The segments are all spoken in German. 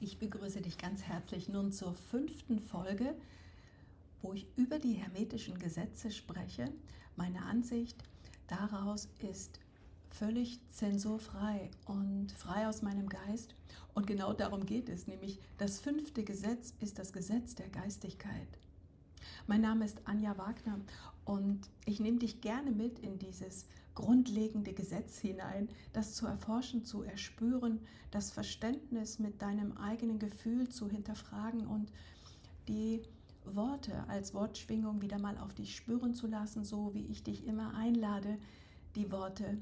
Ich begrüße dich ganz herzlich nun zur fünften Folge, wo ich über die hermetischen Gesetze spreche. Meine Ansicht daraus ist völlig zensurfrei und frei aus meinem Geist. Und genau darum geht es, nämlich das fünfte Gesetz ist das Gesetz der Geistigkeit. Mein Name ist Anja Wagner und ich nehme dich gerne mit in dieses grundlegende Gesetz hinein, das zu erforschen, zu erspüren, das Verständnis mit deinem eigenen Gefühl zu hinterfragen und die Worte als Wortschwingung wieder mal auf dich spüren zu lassen, so wie ich dich immer einlade, die Worte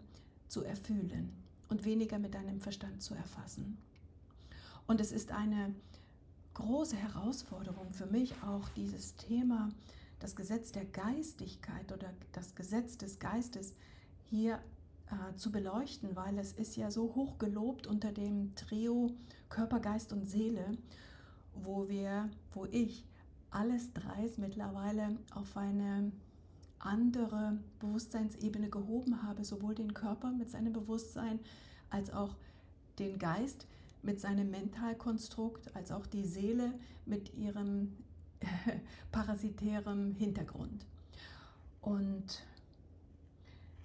zu erfühlen und weniger mit deinem Verstand zu erfassen. Und es ist eine große Herausforderung für mich auch dieses Thema, das Gesetz der Geistigkeit oder das Gesetz des Geistes hier äh, zu beleuchten, weil es ist ja so hoch gelobt unter dem Trio Körper, Geist und Seele, wo wir, wo ich alles dreis mittlerweile auf eine andere Bewusstseinsebene gehoben habe, sowohl den Körper mit seinem Bewusstsein als auch den Geist mit seinem Mentalkonstrukt, als auch die Seele mit ihrem parasitärem Hintergrund. Und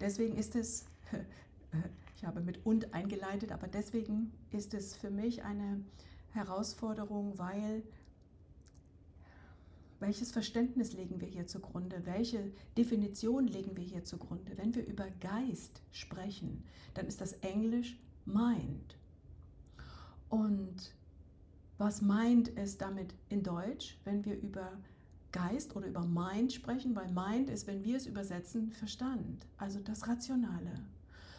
Deswegen ist es, ich habe mit und eingeleitet, aber deswegen ist es für mich eine Herausforderung, weil welches Verständnis legen wir hier zugrunde? Welche Definition legen wir hier zugrunde? Wenn wir über Geist sprechen, dann ist das Englisch Mind. Und was meint es damit in Deutsch, wenn wir über Geist oder über Mind sprechen, weil Mind ist, wenn wir es übersetzen, Verstand, also das Rationale.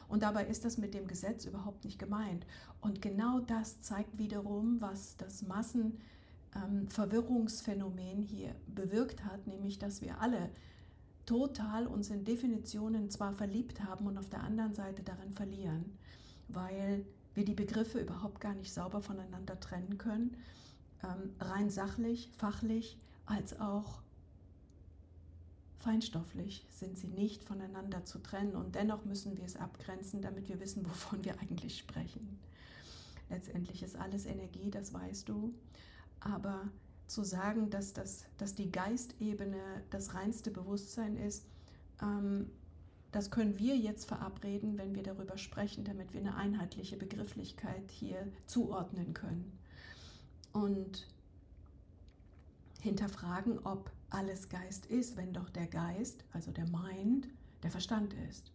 Und dabei ist das mit dem Gesetz überhaupt nicht gemeint. Und genau das zeigt wiederum, was das Massenverwirrungsphänomen ähm, hier bewirkt hat, nämlich dass wir alle total uns in Definitionen zwar verliebt haben und auf der anderen Seite darin verlieren, weil wir die Begriffe überhaupt gar nicht sauber voneinander trennen können, ähm, rein sachlich, fachlich, als auch feinstofflich sind sie nicht voneinander zu trennen und dennoch müssen wir es abgrenzen, damit wir wissen, wovon wir eigentlich sprechen. Letztendlich ist alles Energie, das weißt du, aber zu sagen, dass, das, dass die Geistebene das reinste Bewusstsein ist, ähm, das können wir jetzt verabreden, wenn wir darüber sprechen, damit wir eine einheitliche Begrifflichkeit hier zuordnen können. Und hinterfragen, ob alles Geist ist, wenn doch der Geist, also der Mind, der Verstand ist.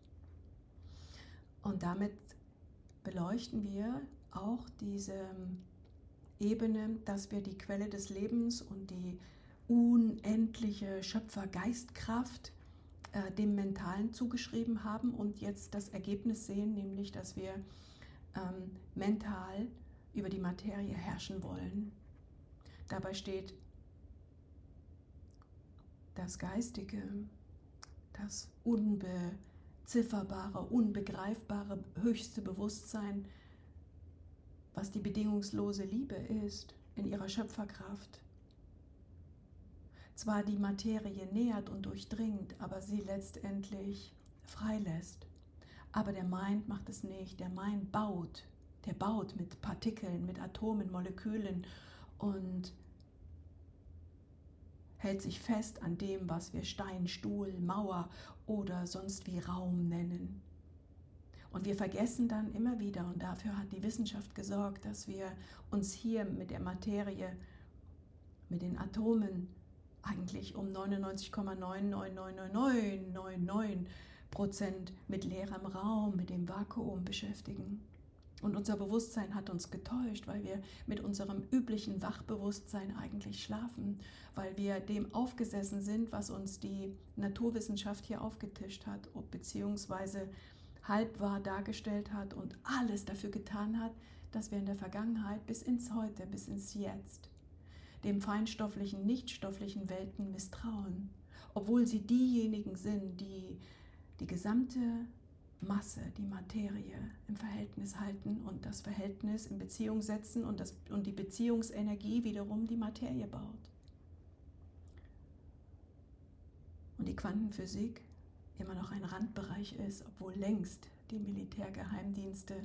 Und damit beleuchten wir auch diese Ebene, dass wir die Quelle des Lebens und die unendliche Schöpfergeistkraft äh, dem Mentalen zugeschrieben haben und jetzt das Ergebnis sehen, nämlich dass wir ähm, mental über die Materie herrschen wollen. Dabei steht das Geistige, das unbezifferbare, unbegreifbare höchste Bewusstsein, was die bedingungslose Liebe ist in ihrer Schöpferkraft. Zwar die Materie nährt und durchdringt, aber sie letztendlich freilässt. Aber der Mind macht es nicht. Der Mind baut. Der baut mit Partikeln, mit Atomen, Molekülen und hält sich fest an dem, was wir Stein, Stuhl, Mauer oder sonst wie Raum nennen. Und wir vergessen dann immer wieder, und dafür hat die Wissenschaft gesorgt, dass wir uns hier mit der Materie, mit den Atomen eigentlich um 99,99999 Prozent mit leerem Raum, mit dem Vakuum beschäftigen. Und unser Bewusstsein hat uns getäuscht, weil wir mit unserem üblichen Wachbewusstsein eigentlich schlafen, weil wir dem aufgesessen sind, was uns die Naturwissenschaft hier aufgetischt hat, beziehungsweise halb wahr dargestellt hat und alles dafür getan hat, dass wir in der Vergangenheit bis ins Heute, bis ins Jetzt, dem feinstofflichen, nichtstofflichen Welten misstrauen, obwohl sie diejenigen sind, die die gesamte Masse, die Materie im Verhältnis halten und das Verhältnis in Beziehung setzen und, das, und die Beziehungsenergie wiederum die Materie baut. Und die Quantenphysik immer noch ein Randbereich ist, obwohl längst die Militärgeheimdienste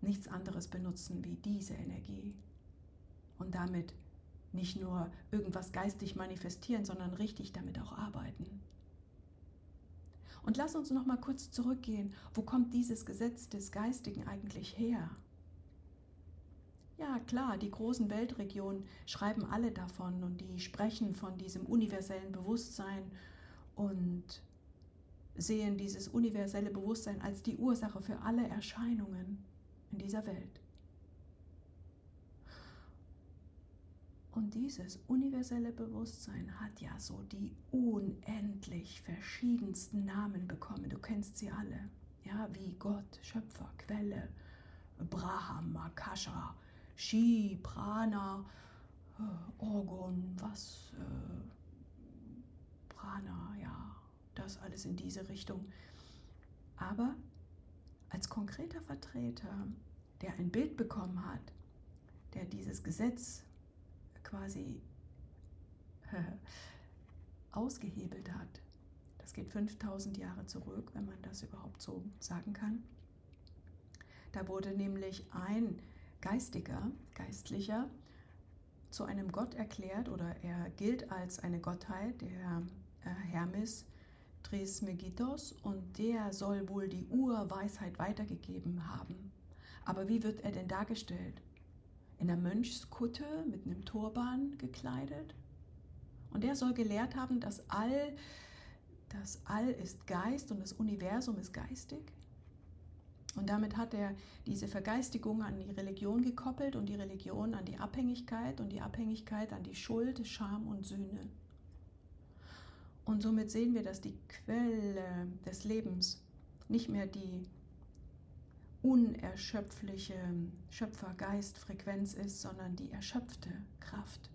nichts anderes benutzen wie diese Energie, und damit nicht nur irgendwas geistig manifestieren, sondern richtig damit auch arbeiten. Und lass uns noch mal kurz zurückgehen. Wo kommt dieses Gesetz des Geistigen eigentlich her? Ja, klar, die großen Weltregionen schreiben alle davon und die sprechen von diesem universellen Bewusstsein und sehen dieses universelle Bewusstsein als die Ursache für alle Erscheinungen in dieser Welt. Und dieses universelle Bewusstsein hat ja so die unendlich verschiedensten Namen bekommen. Du kennst sie alle. Ja, wie Gott, Schöpfer, Quelle, Brahma, Makasha, Shi, Prana, äh, Orgon, was, äh, Prana, ja, das alles in diese Richtung. Aber als konkreter Vertreter, der ein Bild bekommen hat, der dieses Gesetz quasi ausgehebelt hat. Das geht 5000 Jahre zurück, wenn man das überhaupt so sagen kann. Da wurde nämlich ein Geistiger, Geistlicher, zu einem Gott erklärt oder er gilt als eine Gottheit, der äh, Hermes Trismegistos, und der soll wohl die Urweisheit weitergegeben haben. Aber wie wird er denn dargestellt? In der Mönchskutte mit einem Turban gekleidet. Und er soll gelehrt haben, dass All, das All ist Geist und das Universum ist geistig. Und damit hat er diese Vergeistigung an die Religion gekoppelt und die Religion an die Abhängigkeit und die Abhängigkeit an die Schuld, Scham und Sühne. Und somit sehen wir, dass die Quelle des Lebens nicht mehr die unerschöpfliche Schöpfergeistfrequenz ist, sondern die erschöpfte Kraft.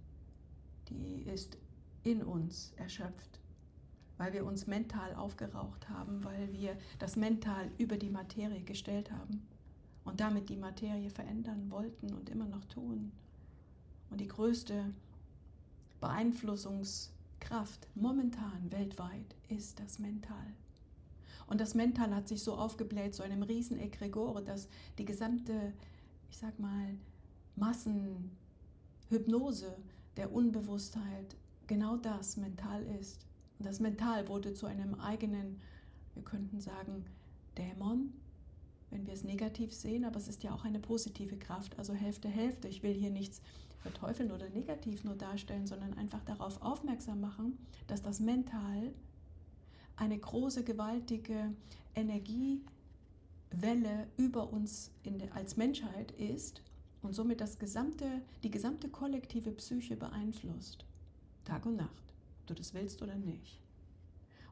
Die ist in uns erschöpft, weil wir uns mental aufgeraucht haben, weil wir das Mental über die Materie gestellt haben und damit die Materie verändern wollten und immer noch tun. Und die größte Beeinflussungskraft momentan weltweit ist das Mental. Und das Mental hat sich so aufgebläht, so einem riesen Egregore, dass die gesamte, ich sag mal, Massenhypnose der Unbewusstheit genau das mental ist. Und das Mental wurde zu einem eigenen, wir könnten sagen, Dämon, wenn wir es negativ sehen, aber es ist ja auch eine positive Kraft, also Hälfte, Hälfte. Ich will hier nichts verteufeln oder negativ nur darstellen, sondern einfach darauf aufmerksam machen, dass das Mental eine große, gewaltige Energiewelle über uns der, als Menschheit ist und somit das gesamte, die gesamte kollektive Psyche beeinflusst. Tag und Nacht, ob du das willst oder nicht.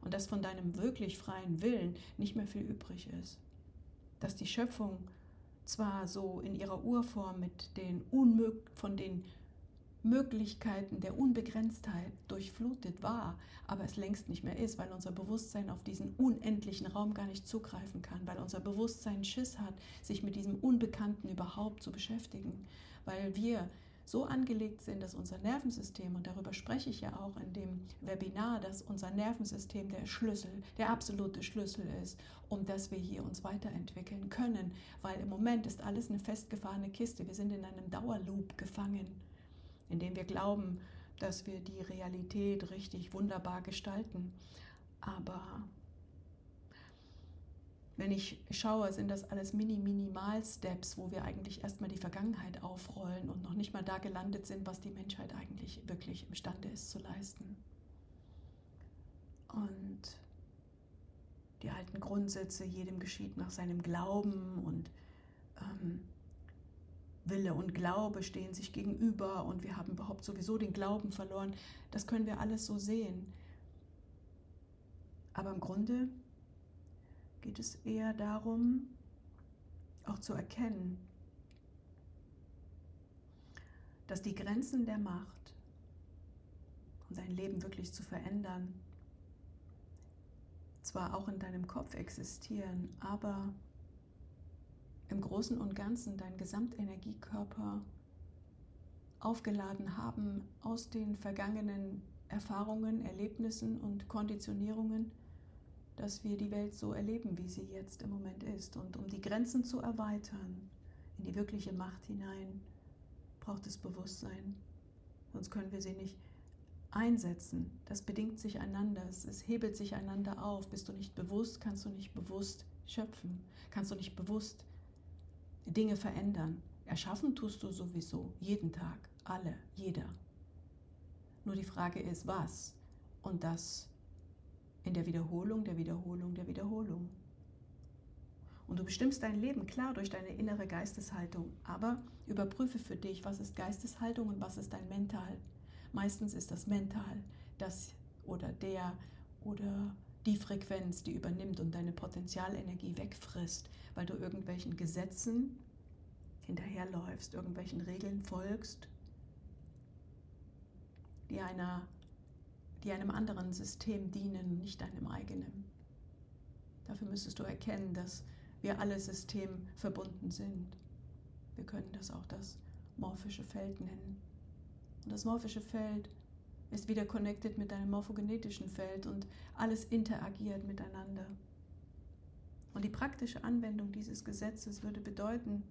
Und dass von deinem wirklich freien Willen nicht mehr viel übrig ist. Dass die Schöpfung zwar so in ihrer Urform mit den Unmög von den Möglichkeiten der Unbegrenztheit durchflutet war, aber es längst nicht mehr ist, weil unser Bewusstsein auf diesen unendlichen Raum gar nicht zugreifen kann, weil unser Bewusstsein Schiss hat, sich mit diesem Unbekannten überhaupt zu beschäftigen, weil wir so angelegt sind, dass unser Nervensystem, und darüber spreche ich ja auch in dem Webinar, dass unser Nervensystem der Schlüssel, der absolute Schlüssel ist, um dass wir hier uns weiterentwickeln können, weil im Moment ist alles eine festgefahrene Kiste, wir sind in einem Dauerloop gefangen indem wir glauben, dass wir die Realität richtig wunderbar gestalten. Aber wenn ich schaue, sind das alles Mini-Minimal-Steps, wo wir eigentlich erstmal die Vergangenheit aufrollen und noch nicht mal da gelandet sind, was die Menschheit eigentlich wirklich imstande ist zu leisten. Und die alten Grundsätze, jedem geschieht nach seinem Glauben und ähm, Wille und Glaube stehen sich gegenüber und wir haben überhaupt sowieso den Glauben verloren. Das können wir alles so sehen. Aber im Grunde geht es eher darum, auch zu erkennen, dass die Grenzen der Macht, um dein Leben wirklich zu verändern, zwar auch in deinem Kopf existieren, aber im Großen und Ganzen dein Gesamtenergiekörper aufgeladen haben aus den vergangenen Erfahrungen, Erlebnissen und Konditionierungen, dass wir die Welt so erleben, wie sie jetzt im Moment ist. Und um die Grenzen zu erweitern, in die wirkliche Macht hinein, braucht es Bewusstsein. Sonst können wir sie nicht einsetzen. Das bedingt sich einander, es hebelt sich einander auf. Bist du nicht bewusst, kannst du nicht bewusst schöpfen, kannst du nicht bewusst Dinge verändern. Erschaffen tust du sowieso, jeden Tag, alle, jeder. Nur die Frage ist, was? Und das in der Wiederholung, der Wiederholung, der Wiederholung. Und du bestimmst dein Leben klar durch deine innere Geisteshaltung, aber überprüfe für dich, was ist Geisteshaltung und was ist dein Mental. Meistens ist das Mental, das oder der oder die Frequenz, die übernimmt und deine Potenzialenergie wegfrisst, weil du irgendwelchen Gesetzen hinterherläufst, irgendwelchen Regeln folgst, die, einer, die einem anderen System dienen, nicht deinem eigenen. Dafür müsstest du erkennen, dass wir alle System verbunden sind. Wir können das auch das morphische Feld nennen. Und das morphische Feld ist wieder connected mit deinem morphogenetischen Feld und alles interagiert miteinander. Und die praktische Anwendung dieses Gesetzes würde bedeuten,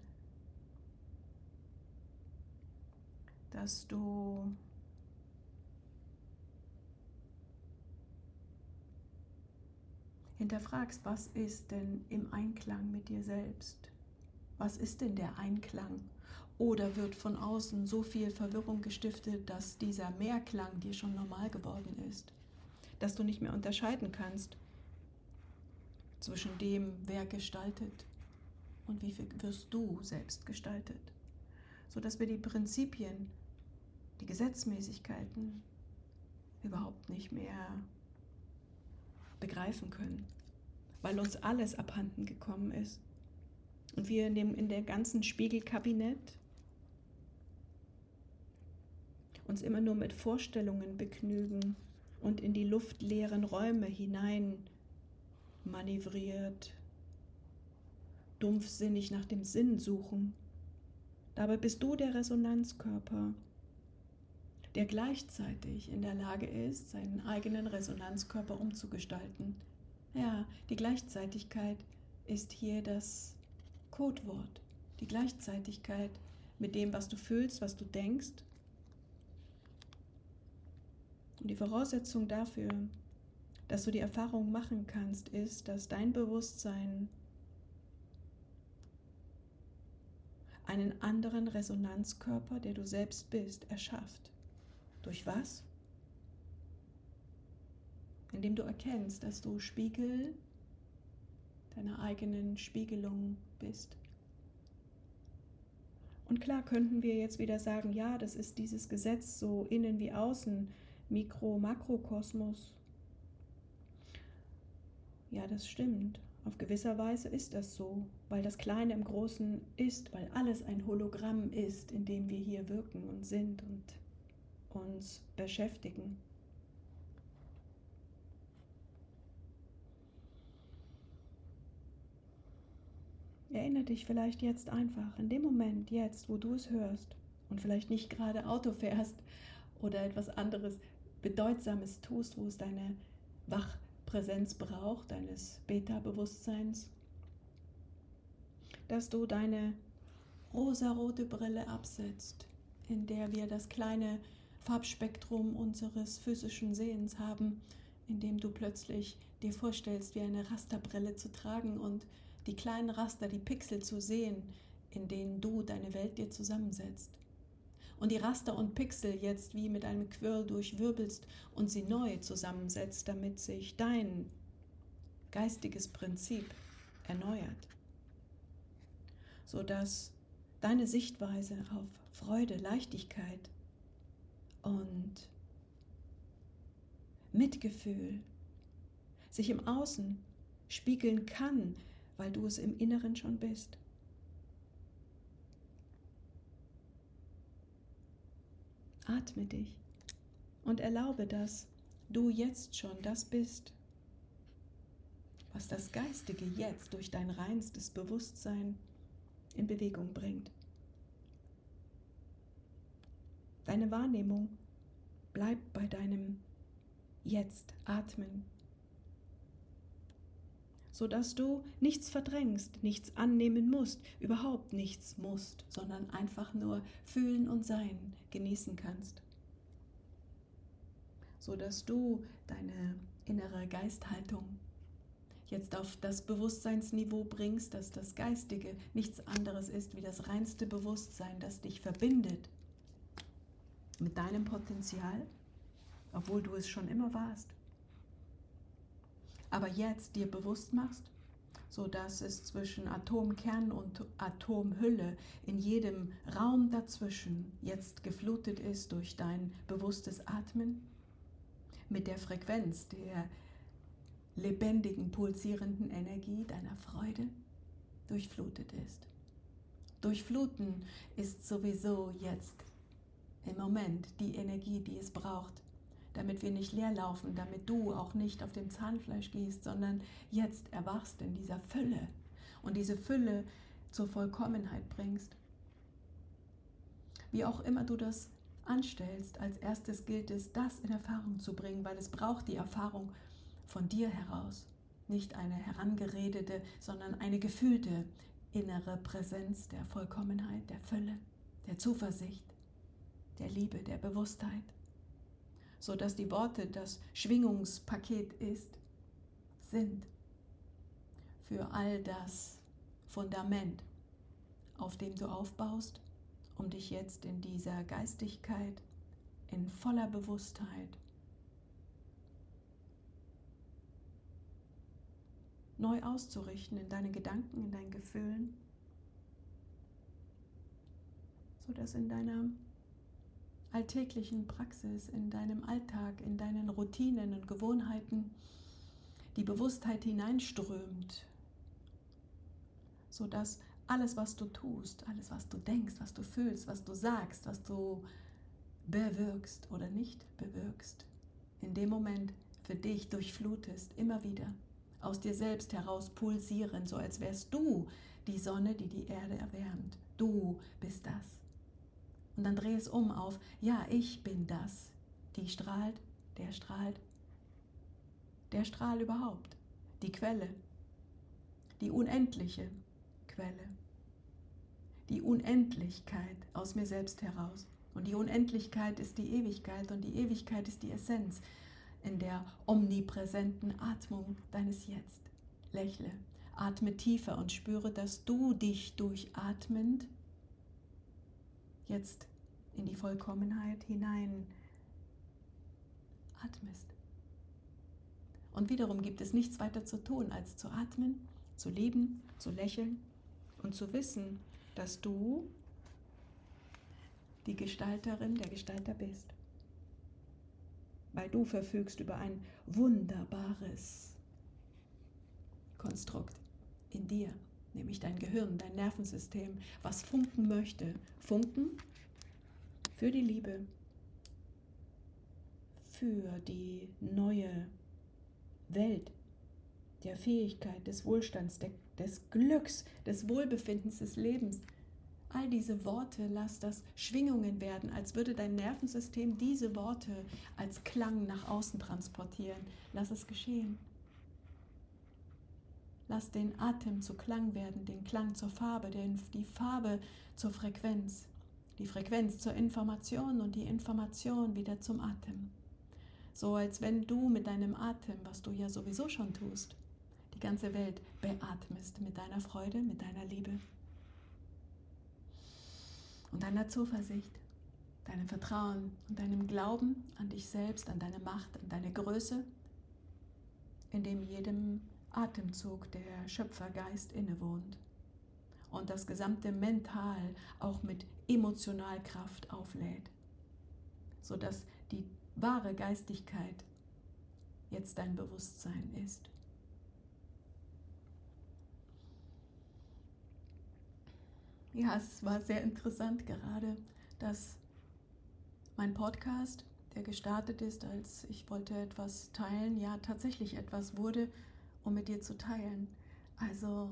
dass du hinterfragst, was ist denn im Einklang mit dir selbst? Was ist denn der Einklang? Oder wird von außen so viel Verwirrung gestiftet, dass dieser Mehrklang dir schon normal geworden ist? Dass du nicht mehr unterscheiden kannst zwischen dem, wer gestaltet und wie wirst du selbst gestaltet? Sodass wir die Prinzipien, die Gesetzmäßigkeiten überhaupt nicht mehr begreifen können, weil uns alles abhanden gekommen ist. Und wir in dem in der ganzen Spiegelkabinett uns immer nur mit Vorstellungen begnügen und in die luftleeren Räume hinein manövriert, dumpfsinnig nach dem Sinn suchen. Dabei bist du der Resonanzkörper, der gleichzeitig in der Lage ist, seinen eigenen Resonanzkörper umzugestalten. Ja, die Gleichzeitigkeit ist hier das Codewort. Die Gleichzeitigkeit mit dem, was du fühlst, was du denkst. Und die Voraussetzung dafür, dass du die Erfahrung machen kannst, ist, dass dein Bewusstsein einen anderen Resonanzkörper, der du selbst bist, erschafft. Durch was? Indem du erkennst, dass du Spiegel deiner eigenen Spiegelung bist. Und klar könnten wir jetzt wieder sagen, ja, das ist dieses Gesetz so innen wie außen, Mikro-Makrokosmos. Ja, das stimmt. Auf gewisser Weise ist das so, weil das Kleine im Großen ist, weil alles ein Hologramm ist, in dem wir hier wirken und sind und uns beschäftigen. Erinnere dich vielleicht jetzt einfach, in dem Moment, jetzt, wo du es hörst und vielleicht nicht gerade Auto fährst oder etwas anderes Bedeutsames tust, wo es deine Wachpräsenz braucht, deines Beta-Bewusstseins, dass du deine rosarote Brille absetzt, in der wir das kleine Farbspektrum unseres physischen Sehens haben, indem du plötzlich dir vorstellst, wie eine Rasterbrille zu tragen und die kleinen Raster, die Pixel zu sehen, in denen du deine Welt dir zusammensetzt. Und die Raster und Pixel jetzt wie mit einem Quirl durchwirbelst und sie neu zusammensetzt, damit sich dein geistiges Prinzip erneuert, sodass deine Sichtweise auf Freude, Leichtigkeit, und Mitgefühl sich im Außen spiegeln kann, weil du es im Inneren schon bist. Atme dich und erlaube, dass du jetzt schon das bist, was das Geistige jetzt durch dein reinstes Bewusstsein in Bewegung bringt. Deine Wahrnehmung bleibt bei deinem Jetzt atmen. Sodass du nichts verdrängst, nichts annehmen musst, überhaupt nichts musst, sondern einfach nur fühlen und sein genießen kannst. Sodass du deine innere Geisthaltung jetzt auf das Bewusstseinsniveau bringst, dass das Geistige nichts anderes ist wie das reinste Bewusstsein, das dich verbindet mit deinem Potenzial, obwohl du es schon immer warst. Aber jetzt dir bewusst machst, so dass es zwischen Atomkern und Atomhülle in jedem Raum dazwischen jetzt geflutet ist durch dein bewusstes Atmen mit der Frequenz der lebendigen, pulsierenden Energie deiner Freude durchflutet ist. Durchfluten ist sowieso jetzt im Moment die Energie, die es braucht, damit wir nicht leer laufen, damit du auch nicht auf dem Zahnfleisch gehst, sondern jetzt erwachst in dieser Fülle und diese Fülle zur Vollkommenheit bringst. Wie auch immer du das anstellst, als erstes gilt es, das in Erfahrung zu bringen, weil es braucht die Erfahrung von dir heraus. Nicht eine herangeredete, sondern eine gefühlte innere Präsenz der Vollkommenheit, der Fülle, der Zuversicht, der Liebe, der Bewusstheit, so dass die Worte das Schwingungspaket ist, sind für all das Fundament, auf dem du aufbaust, um dich jetzt in dieser Geistigkeit, in voller Bewusstheit neu auszurichten in deinen Gedanken, in deinen Gefühlen, sodass in deiner alltäglichen Praxis, in deinem Alltag, in deinen Routinen und Gewohnheiten die Bewusstheit hineinströmt, sodass alles, was du tust, alles, was du denkst, was du fühlst, was du sagst, was du bewirkst oder nicht bewirkst, in dem Moment für dich durchflutest, immer wieder aus dir selbst heraus pulsieren, so als wärst du die Sonne, die die Erde erwärmt. Du bist das. Und dann dreh es um auf, ja, ich bin das. Die strahlt, der strahlt, der Strahl überhaupt, die Quelle, die unendliche Quelle, die Unendlichkeit aus mir selbst heraus. Und die Unendlichkeit ist die Ewigkeit und die Ewigkeit ist die Essenz in der omnipräsenten Atmung deines Jetzt. Lächle, atme tiefer und spüre, dass du dich durchatmend jetzt in die Vollkommenheit hinein atmest. Und wiederum gibt es nichts weiter zu tun, als zu atmen, zu lieben, zu lächeln und zu wissen, dass du die Gestalterin, der Gestalter bist weil du verfügst über ein wunderbares Konstrukt in dir, nämlich dein Gehirn, dein Nervensystem, was funken möchte. Funken für die Liebe, für die neue Welt der Fähigkeit, des Wohlstands, des Glücks, des Wohlbefindens, des Lebens, All diese Worte, lass das Schwingungen werden, als würde dein Nervensystem diese Worte als Klang nach außen transportieren. Lass es geschehen. Lass den Atem zu Klang werden, den Klang zur Farbe, die Farbe zur Frequenz, die Frequenz zur Information und die Information wieder zum Atem. So als wenn du mit deinem Atem, was du ja sowieso schon tust, die ganze Welt beatmest mit deiner Freude, mit deiner Liebe und deiner Zuversicht, deinem Vertrauen und deinem Glauben an dich selbst, an deine Macht, an deine Größe, in dem jedem Atemzug der Schöpfergeist innewohnt und das gesamte Mental auch mit Emotionalkraft auflädt, sodass die wahre Geistigkeit jetzt dein Bewusstsein ist. Ja, es war sehr interessant gerade, dass mein Podcast, der gestartet ist, als ich wollte etwas teilen, ja tatsächlich etwas wurde, um mit dir zu teilen. Also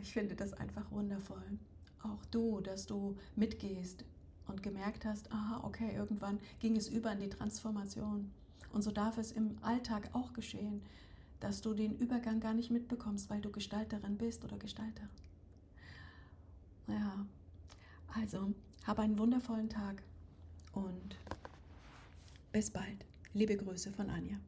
ich finde das einfach wundervoll. Auch du, dass du mitgehst und gemerkt hast, aha, okay, irgendwann ging es über in die Transformation. Und so darf es im Alltag auch geschehen, dass du den Übergang gar nicht mitbekommst, weil du Gestalterin bist oder Gestalter. Ja, also hab einen wundervollen Tag und bis bald. Liebe Grüße von Anja.